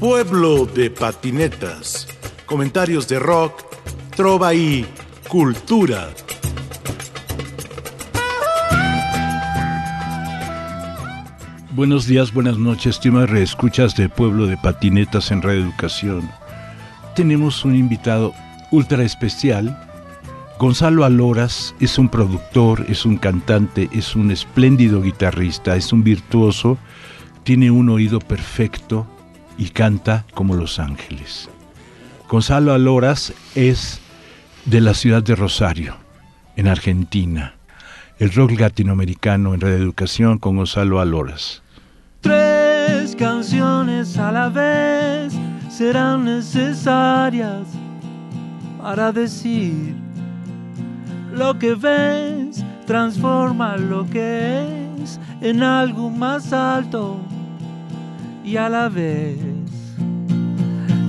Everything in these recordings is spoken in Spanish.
Pueblo de patinetas. Comentarios de rock, trova y cultura. Buenos días, buenas noches, estimadas reescuchas de Pueblo de Patinetas en Radio Educación. Tenemos un invitado ultra especial. Gonzalo Aloras es un productor, es un cantante, es un espléndido guitarrista, es un virtuoso, tiene un oído perfecto y canta como Los Ángeles. Gonzalo Aloras es de la ciudad de Rosario, en Argentina. El rock latinoamericano en Radio Educación con Gonzalo Aloras. Tres canciones a la vez serán necesarias para decir lo que ves, transforma lo que es en algo más alto y a la vez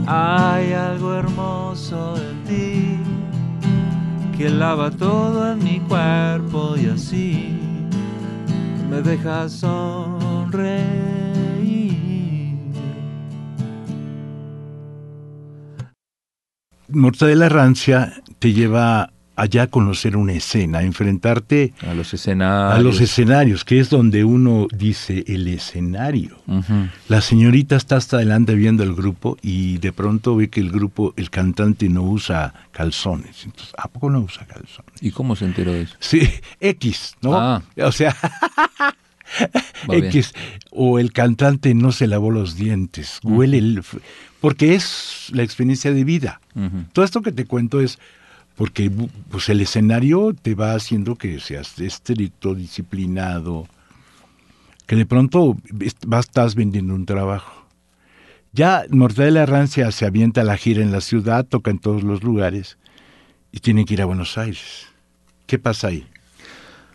hay algo hermoso en ti que lava todo en mi cuerpo y así me deja sonreír. Mortadela Rancia te lleva allá conocer una escena, enfrentarte a los escenarios. A los escenarios, que es donde uno dice el escenario. La señorita está hasta adelante viendo el grupo y de pronto ve que el grupo, el cantante no usa calzones. Entonces, ¿a poco no usa calzones? ¿Y cómo se enteró de eso? Sí, X, ¿no? Ah. O sea, X. O el cantante no se lavó los dientes. Huele el... Porque es la experiencia de vida. Todo esto que te cuento es porque pues el escenario te va haciendo que seas estricto, disciplinado, que de pronto estás vendiendo un trabajo. Ya Mortadela Rancia se avienta a la gira en la ciudad, toca en todos los lugares y tiene que ir a Buenos Aires. ¿Qué pasa ahí?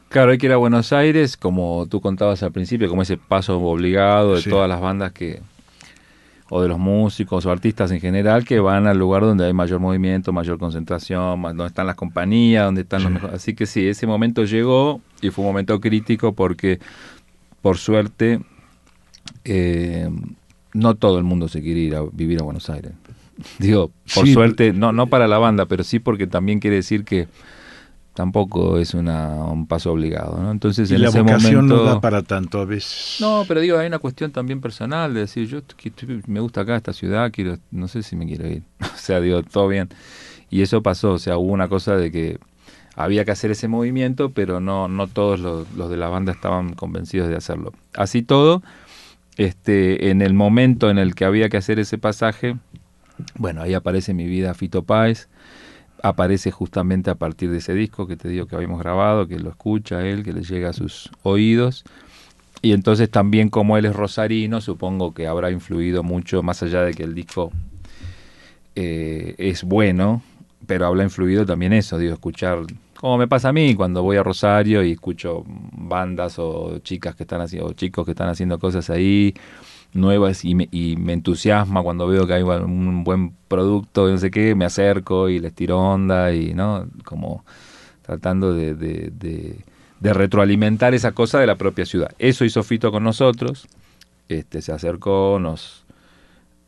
Claro, hay que ir a Buenos Aires, como tú contabas al principio, como ese paso obligado de todas las bandas que, o de los músicos o artistas en general que van al lugar donde hay mayor movimiento, mayor concentración, donde están las compañías, donde están los mejores. Así que sí, ese momento llegó y fue un momento crítico porque, por suerte, eh, no todo el mundo se quiere ir a vivir a Buenos Aires. Digo, por suerte, no, no para la banda, pero sí porque también quiere decir que tampoco es una, un paso obligado, ¿no? Entonces y en la ese vocación momento, no da para tanto a veces. No, pero digo, hay una cuestión también personal de decir, yo me gusta acá esta ciudad, quiero, no sé si me quiero ir. o sea, digo, todo bien. Y eso pasó, o sea, hubo una cosa de que había que hacer ese movimiento, pero no, no todos los, los de la banda estaban convencidos de hacerlo. Así todo, este, en el momento en el que había que hacer ese pasaje, bueno, ahí aparece mi vida Fito Páez, aparece justamente a partir de ese disco que te digo que habíamos grabado, que lo escucha él, que le llega a sus oídos. Y entonces también como él es rosarino, supongo que habrá influido mucho, más allá de que el disco eh, es bueno, pero habrá influido también eso, digo, escuchar, como me pasa a mí cuando voy a Rosario y escucho bandas o chicas que están haciendo, o chicos que están haciendo cosas ahí, nuevas y me, y me, entusiasma cuando veo que hay un buen producto, no sé qué, me acerco y les tiro onda y, ¿no? Como tratando de, retroalimentar esa cosa de la propia ciudad. Eso hizo Fito con nosotros, este, se acercó, nos...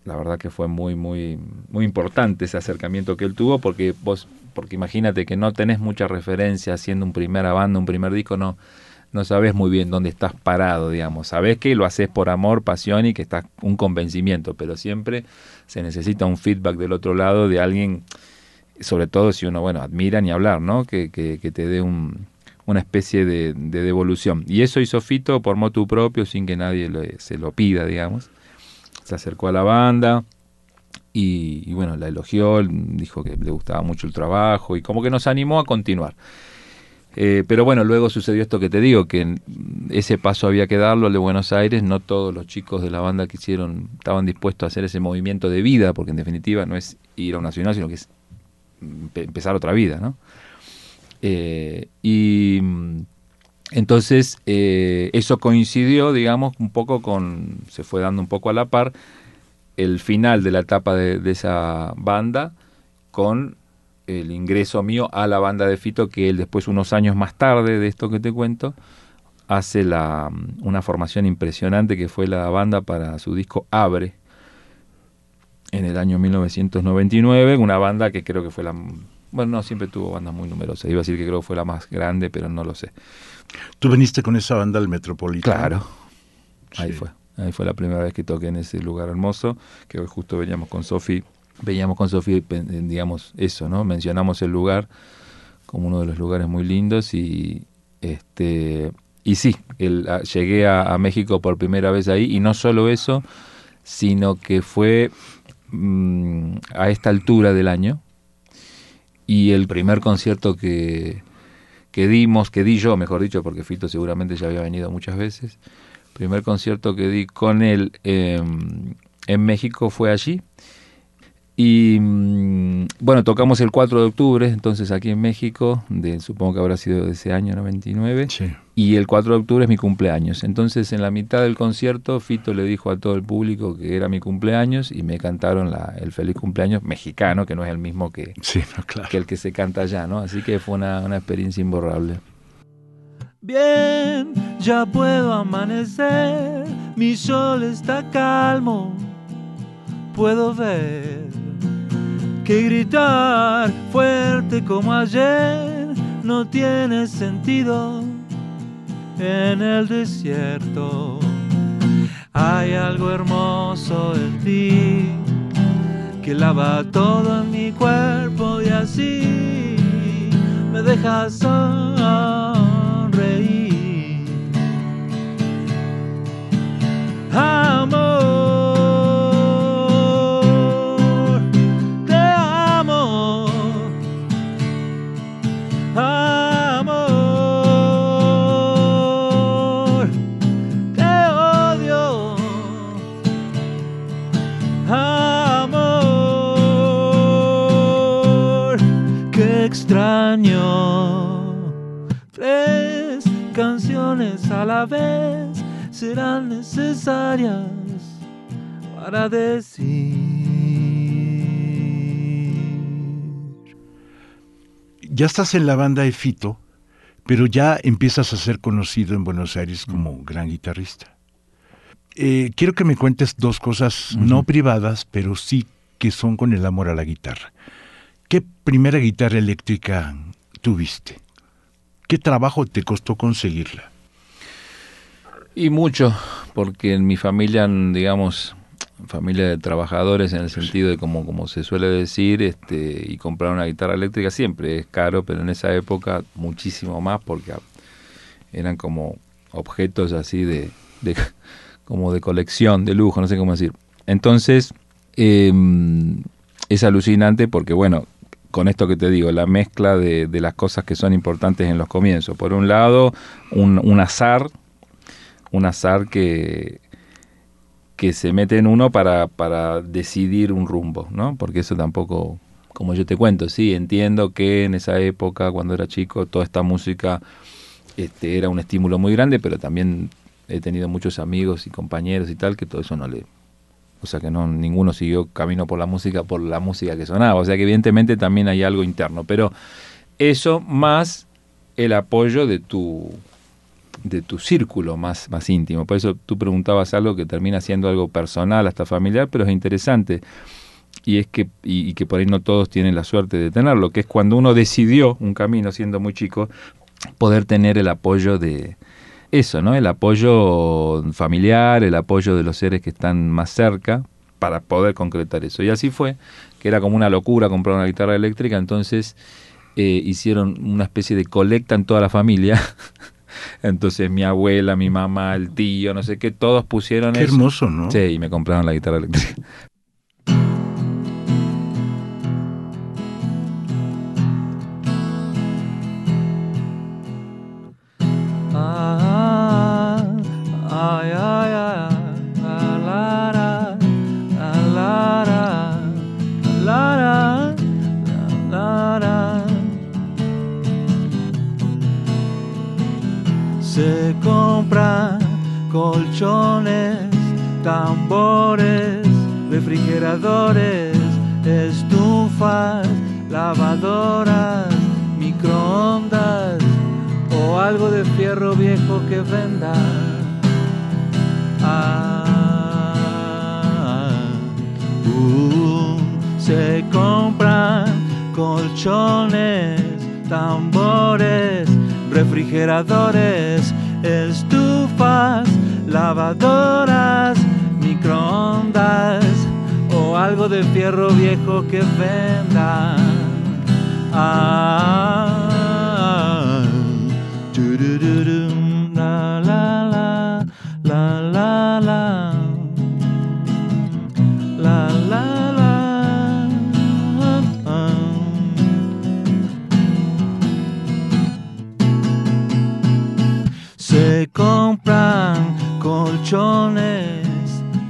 La verdad que fue muy, muy, muy importante ese acercamiento que él tuvo, porque vos, porque imagínate que no tenés mucha referencia haciendo un primera banda, un primer disco, no, no sabes muy bien dónde estás parado, digamos. Sabes que lo haces por amor, pasión y que estás un convencimiento, pero siempre se necesita un feedback del otro lado de alguien, sobre todo si uno, bueno, admira ni hablar, ¿no? Que, que, te dé un, una especie de, de, devolución. Y eso hizo Fito por motu propio, sin que nadie se lo pida, digamos. Se acercó a la banda, y, y, bueno, la elogió, dijo que le gustaba mucho el trabajo y como que nos animó a continuar. Eh, pero bueno, luego sucedió esto que te digo, que ese paso había que darlo al de Buenos Aires, no todos los chicos de la banda que hicieron estaban dispuestos a hacer ese movimiento de vida, porque en definitiva no es ir a una ciudad, sino que es empezar otra vida, ¿no? Eh, y entonces eh, eso coincidió, digamos, un poco con, se fue dando un poco a la par, el final de la etapa de esa banda con el ingreso mío a la banda de Fito, que él después, unos años más tarde de esto que te cuento, hace la, una formación impresionante que fue la banda para su disco Abre, en el año 1999, una banda que creo que fue la... Bueno, no, siempre tuvo bandas muy numerosas. Iba a decir que creo que fue la más grande, pero no lo sé. ¿Tú viniste con esa banda al Metropolitano? Claro. Ahí fue. Ahí fue la primera vez que toqué en ese lugar hermoso, que hoy justo veníamos con Sofi, veíamos con Sofi, digamos, eso, ¿no? Mencionamos el lugar como uno de los lugares muy lindos y este y sí, el, llegué a, México por primera vez ahí y no solo eso, sino que fue mm, a esta altura del año y el primer concierto que, que dimos, que di yo, mejor dicho, porque Fito seguramente ya había venido muchas veces, primer concierto que di con él em, en México fue allí. Y mm, bueno, tocamos el 4 de octubre, entonces aquí en México, de, supongo que habrá sido de ese año 99. Y el 4 de octubre es mi cumpleaños. Entonces en la mitad del concierto Fito le dijo a todo el público que era mi cumpleaños y me cantaron la, el feliz cumpleaños mexicano, que no es el mismo que, que el que se canta allá, ¿no? Así que fue una, una experiencia imborrable. Bien, ya puedo amanecer, mi sol está calmo, puedo ver que gritar fuerte como ayer no tiene sentido en el desierto. Hay algo hermoso en ti que lava todo en mi cuerpo y así me dejas Amor, necesarias para decir. Ya estás en la banda de Fito, pero ya empiezas a ser conocido en Buenos Aires como gran guitarrista. Eh, quiero que me cuentes dos cosas, no privadas, pero sí que son con el amor a la guitarra. ¿Qué primera guitarra eléctrica tuviste? ¿Qué trabajo te costó conseguirla? Y mucho, porque en mi familia, digamos, familia de trabajadores en el sentido de como, como se suele decir, este, y comprar una guitarra eléctrica siempre es caro, pero en esa época muchísimo más porque eran como objetos así de, como de colección, de lujo, no sé cómo decir. Entonces, em, es alucinante porque, bueno, con esto que te digo, la mezcla de, de, las cosas que son importantes en los comienzos. Por un lado, un azar, un azar que, que se mete en uno para, para decidir un rumbo, ¿no? Porque eso tampoco, como yo te cuento, sí, entiendo que en esa época, cuando era chico, toda esta música este, era un estímulo muy grande, pero también he tenido muchos amigos y compañeros y tal que todo eso no le... O sea que no ninguno siguió camino por la música por la música que sonaba. O sea que evidentemente también hay algo interno. Pero eso más el apoyo de tu de tu círculo más, más íntimo. Por eso tú preguntabas algo que termina siendo algo personal, hasta familiar, pero es interesante. Y es que, y, que por ahí no todos tienen la suerte de tenerlo, que es cuando uno decidió un camino siendo muy chico, poder tener el apoyo de eso, ¿no? El apoyo familiar, el apoyo de los seres que están más cerca para poder concretar eso. Y así fue, que era como una locura comprar una guitarra eléctrica, entonces eh, hicieron una especie de colecta en toda la familia Entonces mi abuela, mi mamá, el tío, no sé qué, todos pusieron qué hermoso, ¿no? Sí, y me compraron la guitarra eléctrica. Lavadoras, microondas o algo de fierro viejo que venda. Ah,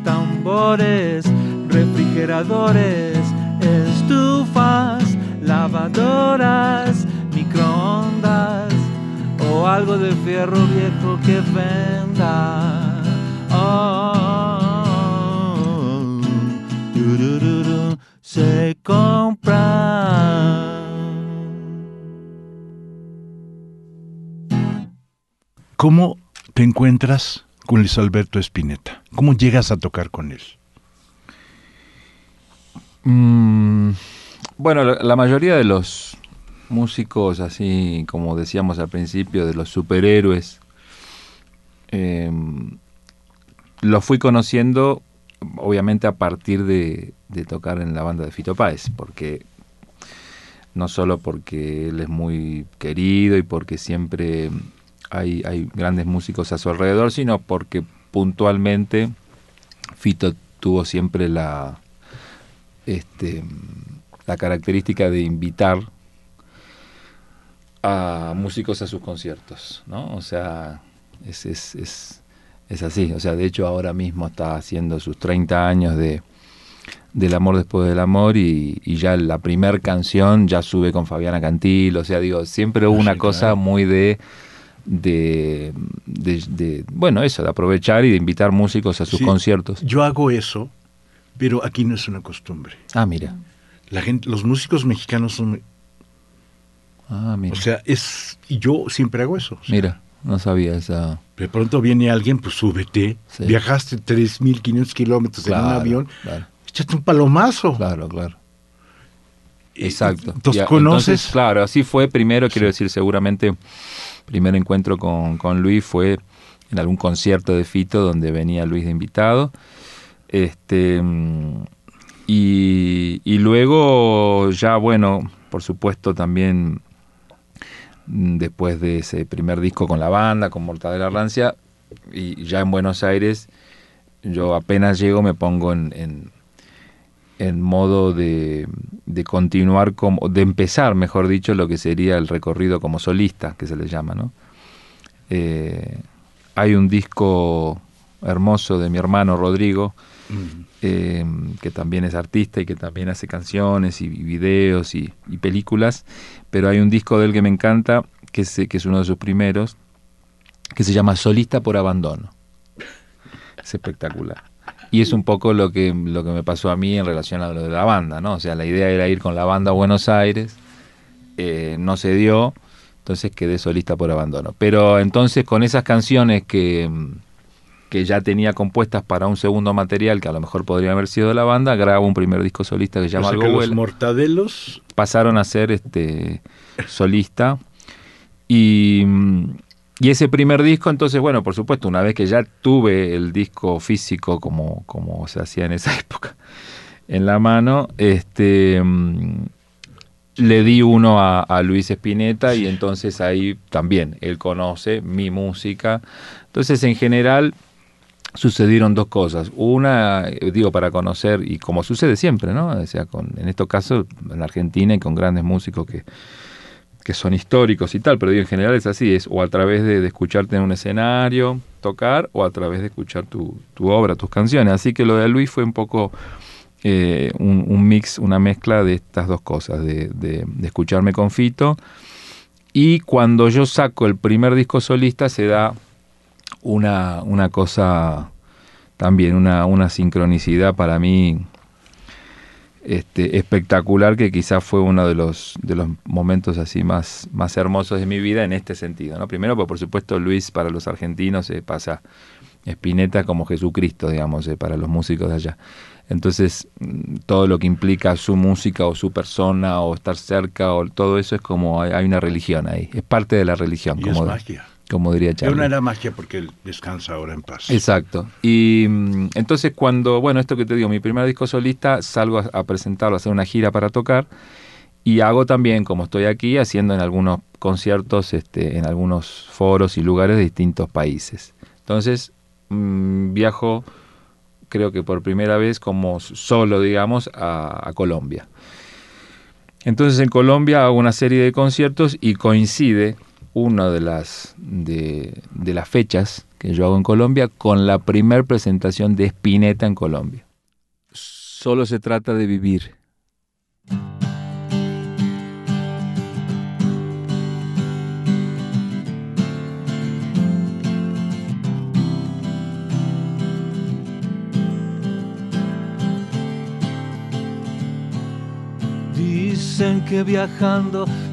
tambores, refrigeradores, estufas, lavadoras, microondas o algo de fierro viejo que venda. Oh, se compran. ¿Cómo te encuentras con Luis Alberto Spinetta? ¿Cómo llegas a tocar con él? Mm, bueno, la, mayoría de los músicos, así como decíamos al principio, de los superhéroes, eh, los fui conociendo obviamente a partir de, de tocar en la banda de Fito Páez, porque no solo porque él es muy querido y porque siempre hay, hay grandes músicos a su alrededor, sino porque puntualmente Fito tuvo siempre la, este, la característica de invitar a músicos a sus conciertos, ¿no? O sea, es, es, es, es así. O sea, de hecho ahora mismo está haciendo sus 30 años de del amor después del amor y, y ya la primer canción ya sube con Fabiana Cantil, o sea, digo, siempre hubo Sí, una cosa claro. muy de, de, de- de- bueno, eso, de aprovechar y de invitar músicos a sus Sí. conciertos. Yo hago eso, pero aquí no es una costumbre. Ah, mira. La gente, los músicos mexicanos son, Ah, mira. o sea, es y yo siempre hago eso. o sea, mira, no sabía esa. De pronto viene alguien, pues súbete. Sí. Viajaste 3.500 kilómetros en un avión, Claro, échate un palomazo. claro, claro. Y- Exacto. Entonces, Y conoces. entonces, claro, así fue primero, quiero decir, seguramente, primer encuentro con, con Luis fue en algún concierto de Fito donde venía Luis de invitado. Este, y, y luego ya, bueno, por supuesto también mm, después de ese primer disco con la banda, con Mortadela Rancia, y ya en Buenos Aires, yo apenas llego me pongo en, en, en modo de, de continuar, como, de empezar, mejor dicho, lo que sería el recorrido como solista, que se le llama, ¿no? Eh, hay un disco hermoso de mi hermano Rodrigo, Mm. eh, que también es artista y que también hace canciones y, videos y, y películas, pero hay un disco de él que me encanta, que es, que es uno de sus primeros, que se llama Solista por Abandono. Es espectacular. Y es un poco lo que, lo que me pasó a mí en relación a lo de la banda, ¿no? O sea, la idea era ir con la banda a Buenos Aires, eh, no se dio, entonces quedé solista por abandono. Pero entonces con esas canciones que, que ya tenía compuestas para un segundo material, que a lo mejor podría haber sido de la banda, grabo un primer disco solista que se O llama sea que Algo los mortadelos pasaron a ser este solista y, y ese primer disco entonces bueno por supuesto una vez que ya tuve el disco físico como como se hacía en esa época en la mano este mm, le di uno a, Luis Espineta y entonces ahí también él conoce mi música entonces en general sucedieron dos cosas. Una, eh, digo, para conocer, y como sucede siempre, ¿no? O sea, con, en estos casos, en Argentina y con grandes músicos que, que son históricos y tal, pero digo, en general es así, es o a través de, escucharte en un escenario, tocar, o a través de escuchar tu, tu obra, tus canciones. Así que lo de Luis fue un poco eh, un, un mix, una mezcla de estas dos cosas, de, de, de escucharme con Fito. Y cuando yo saco el primer disco solista se da una, una cosa también, una, una sincronicidad para mí este, espectacular que quizás fue uno de los, de los momentos así más, más hermosos de mi vida en este sentido. ¿no? Primero, pues por supuesto Luis para los argentinos se pasa Spinetta como Jesucristo, digamos, eh, para los músicos de allá. Entonces, mm, todo lo que implica su música o su persona o estar cerca o todo eso es como hay, hay una religión ahí, es parte de la religión. Y como, es magia. Como diría Pero Charlie. no era magia porque él descansa ahora en paz. Exacto. Y mm, entonces cuando, bueno, esto que te digo, mi primer disco solista, salgo a, a presentarlo, a hacer una gira para tocar y hago también, como estoy aquí, haciendo en algunos conciertos, este, en algunos foros y lugares de distintos países. Entonces mm, viajo, creo que por primera vez como solo, digamos, a, a Colombia. Entonces en Colombia hago una serie de conciertos y coincide una de las, de, de las fechas que yo hago en Colombia con la primer presentación de Spinetta en Colombia. Solo se trata de vivir. Dicen que viajando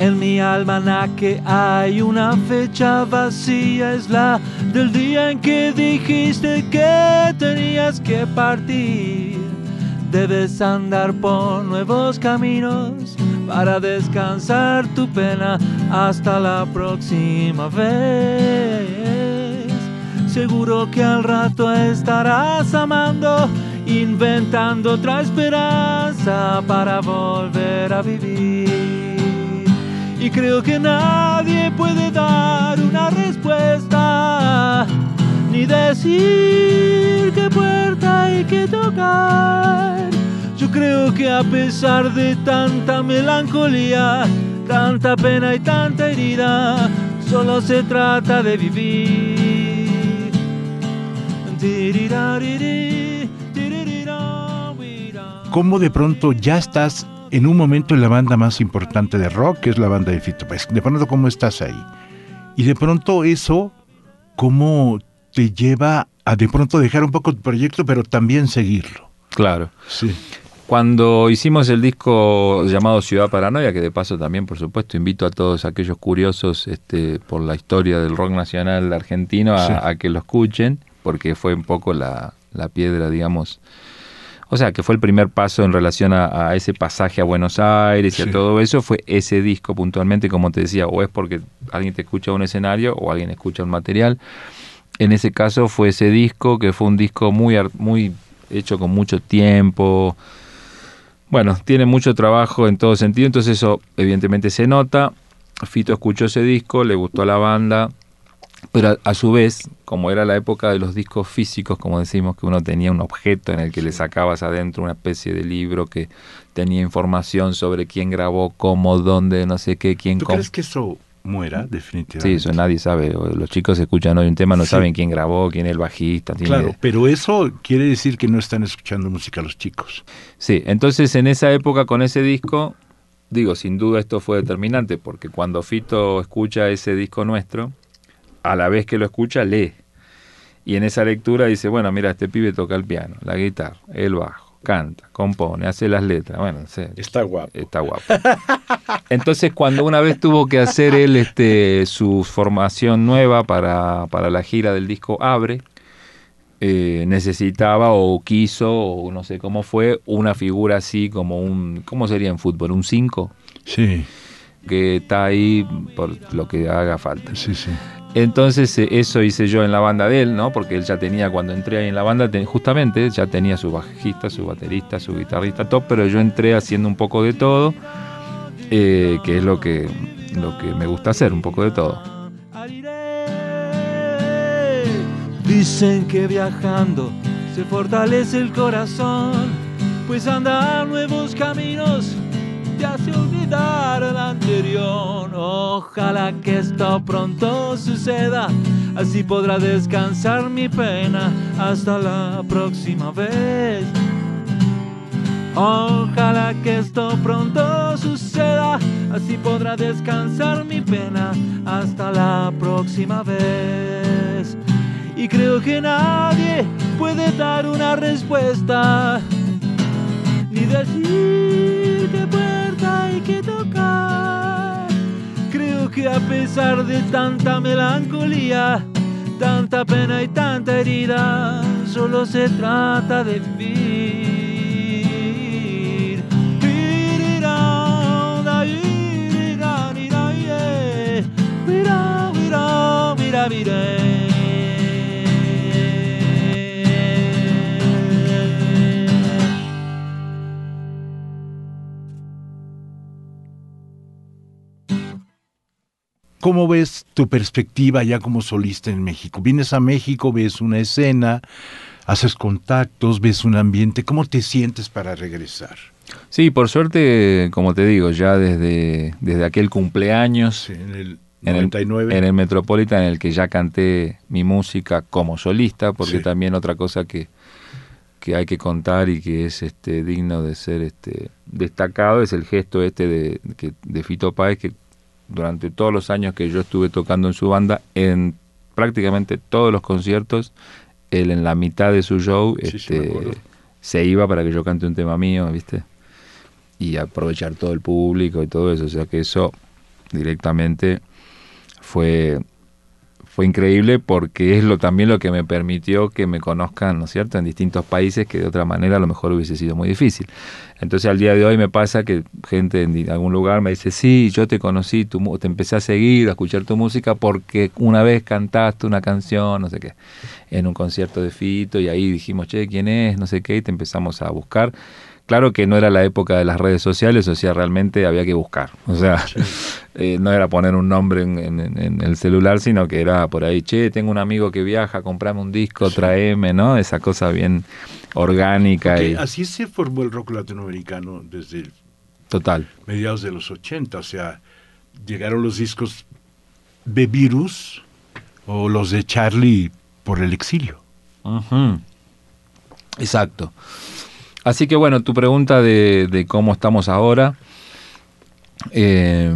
En mi almanaque hay una fecha vacía, es la del día en que dijiste que tenías que partir. Debes andar por nuevos caminos para descansar tu pena hasta la próxima vez. Seguro que al rato estarás amando, inventando otra esperanza para volver a vivir. Y creo que nadie puede dar una respuesta, ni decir qué puerta hay que tocar. Yo creo que a pesar de tanta melancolía, tanta pena y tanta herida, solo se trata de vivir. ¿Cómo de pronto ya estás en un momento en la banda más importante de rock, que es la banda de Fito Páez? De pronto, ¿cómo estás ahí? Y de pronto eso, ¿cómo te lleva a de pronto dejar un poco tu proyecto, pero también seguirlo? Claro. Sí. Cuando hicimos el disco llamado Ciudad Paranoia, que de paso también, por supuesto, invito a todos aquellos curiosos este, por la historia del rock nacional argentino a, Sí. a que lo escuchen, porque fue un poco la, la piedra, digamos. O sea, que fue el primer paso en relación a, a ese pasaje a Buenos Aires y Sí. a todo eso, fue ese disco puntualmente, como te decía, o es porque alguien te escucha un escenario o alguien escucha un material. En ese caso fue ese disco, que fue un disco muy, muy hecho con mucho tiempo, bueno, tiene mucho trabajo en todo sentido, entonces eso evidentemente se nota. Fito escuchó ese disco, le gustó a la banda, pero a, a su vez, como era la época de los discos físicos, como decimos, que uno tenía un objeto en el que le sacabas adentro una especie de libro que tenía información sobre quién grabó, cómo, dónde, no sé qué, quién ¿Tú crees que eso muera Sí, definitivamente? eso nadie sabe. Los chicos escuchan hoy un tema, no Sí. saben quién grabó, quién es el bajista. Claro, pero eso quiere decir que no están escuchando música los chicos. Sí, entonces en esa época con ese disco, digo, sin duda esto fue determinante, porque cuando Fito escucha ese disco nuestro, a la vez que lo escucha, lee. Y en esa lectura dice, bueno, mira, este pibe toca el piano, la guitarra, el bajo, canta, compone, hace las letras. Bueno, Está guapo. está guapo. Entonces, cuando una vez tuvo que hacer él este, su formación nueva para, para la gira del disco Abre, eh, necesitaba o quiso, o no sé cómo fue, una figura así como un, ¿cómo sería en fútbol? Un 5, Sí, que está ahí por lo que haga falta. sí, sí. Entonces eh, eso hice yo en la banda de él, ¿no? Porque él ya tenía, cuando entré ahí en la banda, te- justamente ya tenía su bajista, su baterista, su guitarrista, top, pero yo entré haciendo un poco de todo, eh, que es lo que, lo que me gusta hacer, un poco de todo. Dicen que viajando se fortalece el corazón, pues andar nuevos caminos te hace olvidar el anterior. Ojalá que esto pronto suceda, así podrá descansar mi pena hasta la próxima vez. Ojalá que esto pronto suceda, así podrá descansar mi pena hasta la próxima vez. Y creo que nadie puede dar una respuesta, ni decir hay que tocar. Creo que a pesar de tanta melancolía, tanta pena y tanta herida, solo se trata de vivir. ¿Cómo ves tu perspectiva ya como solista en México? Vienes a México, ves una escena, haces contactos, ves un ambiente. ¿Cómo te sientes para regresar? Sí, por suerte, como te digo, ya desde, desde aquel cumpleaños en el en el, en el Metropolitan en el que ya canté mi música como solista, porque también otra cosa que, que hay que contar y que es este digno de ser este destacado es el gesto este de, que, de Fito Páez que durante todos los años que yo estuve tocando en su banda, en prácticamente todos los conciertos, él en la mitad de su show este, se iba para que yo cante un tema mío, ¿viste? Y aprovechar todo el público y todo eso, o sea que eso directamente fue fue increíble porque es lo también lo que me permitió que me conozcan, ¿no es cierto?, en distintos países que de otra manera a lo mejor hubiese sido muy difícil. Entonces al día de hoy me pasa que gente en algún lugar me dice, sí, yo te conocí, tu, te empecé a seguir, a escuchar tu música porque una vez cantaste una canción, no sé qué, en un concierto de Fito y ahí dijimos, che, ¿quién es? No sé qué, y te empezamos a buscar Claro que no era la época de las redes sociales, o sea, realmente había que buscar. O sea, eh, no era poner un nombre en, el celular, sino que era por ahí, che, tengo un amigo que viaja, comprame un disco, traeme, ¿no? Esa cosa bien orgánica. y... Así se formó el rock latinoamericano desde Total. mediados de los 80, o sea, llegaron los discos de Virus o los de Charlie por el exilio. Exacto. Así que bueno, tu pregunta de, cómo estamos ahora, eh,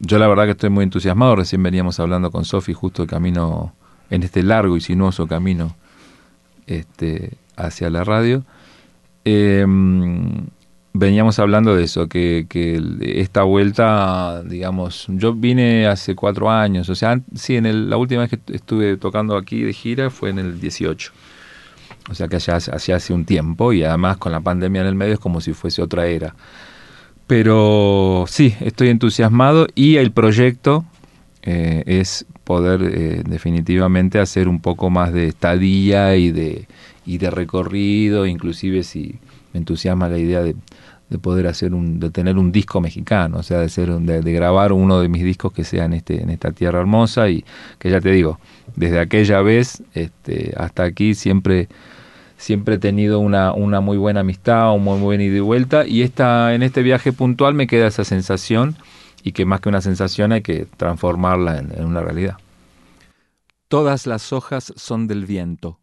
yo la verdad que estoy muy entusiasmado, recién veníamos hablando con Sofi justo el camino, en este largo y sinuoso camino este, hacia la radio. Eh, veníamos hablando de eso, que, que, esta vuelta, digamos, yo vine hace cuatro años, o sea, sí, en la última vez que estuve tocando aquí de gira fue en el 18. O sea que ya hace un tiempo y además con la pandemia en el medio es como si fuese otra era. Pero sí, estoy entusiasmado y el proyecto eh, es poder eh, definitivamente hacer un poco más de estadía y de, y de recorrido, inclusive si me entusiasma la idea de, poder hacer un, de tener un disco mexicano, o sea, de ser de, de, grabar uno de mis discos que sea en este, en esta tierra hermosa y que ya te digo, desde aquella vez este, hasta aquí siempre siempre he tenido una, una muy buena amistad, un muy buen ida y vuelta, y esta, en este viaje puntual me queda esa sensación, y que más que una sensación hay que transformarla en, en una realidad. Todas las hojas son del viento.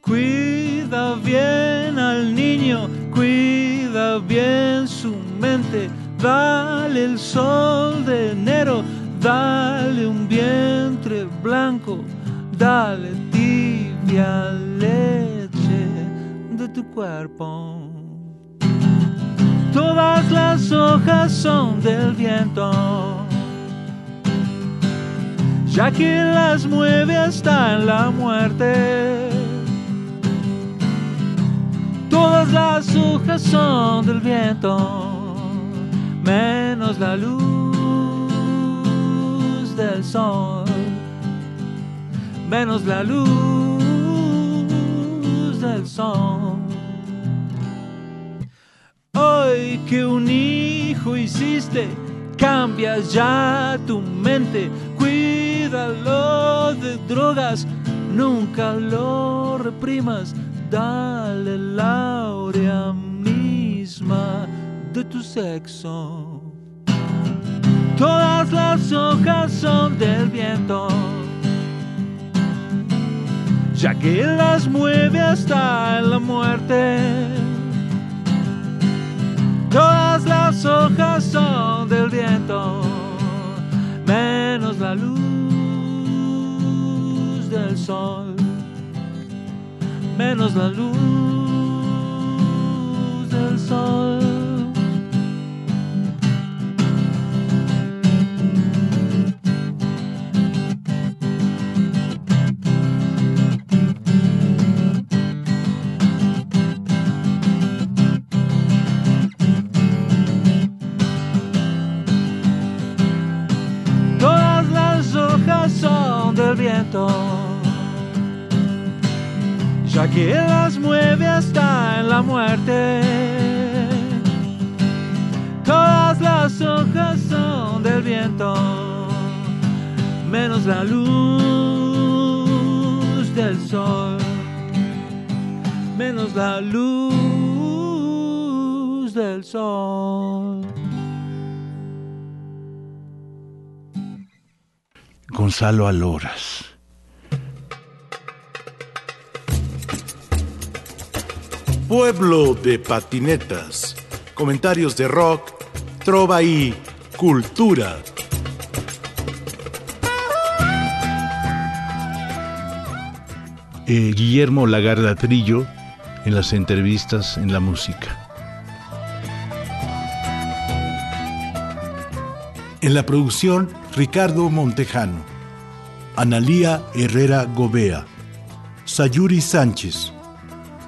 Cuida bien al niño cuida bien su mente, dale el sol de enero, dale un vientre blanco, dale tibia leche de tu cuerpo. Todas las hojas son del viento, ya que las mueve hasta la muerte Todas las hojas son del viento, menos la luz del sol, menos la luz del sol. Hoy que un hijo hiciste, cambias ya tu mente, cuídalo de drogas nunca lo reprimas, dale la aurea misma de tu sexo. Todas las hojas son del viento, ya que las mueve hasta la muerte. Todas las hojas son del viento, menos la luz del sol, menos la luz del sol. Todas las hojas son del viento, ya que las mueve hasta en la muerte. Todas las hojas son del viento, menos la luz del sol, menos la luz del sol. Gonzalo Aloras. Pueblo de patinetas. Comentarios de rock, trova y cultura. Eh, Guillermo Lagarda Trillo en las entrevistas en la música. En la producción, Ricardo Montejano, Analía Herrera Gobea, Sayuri Sánchez,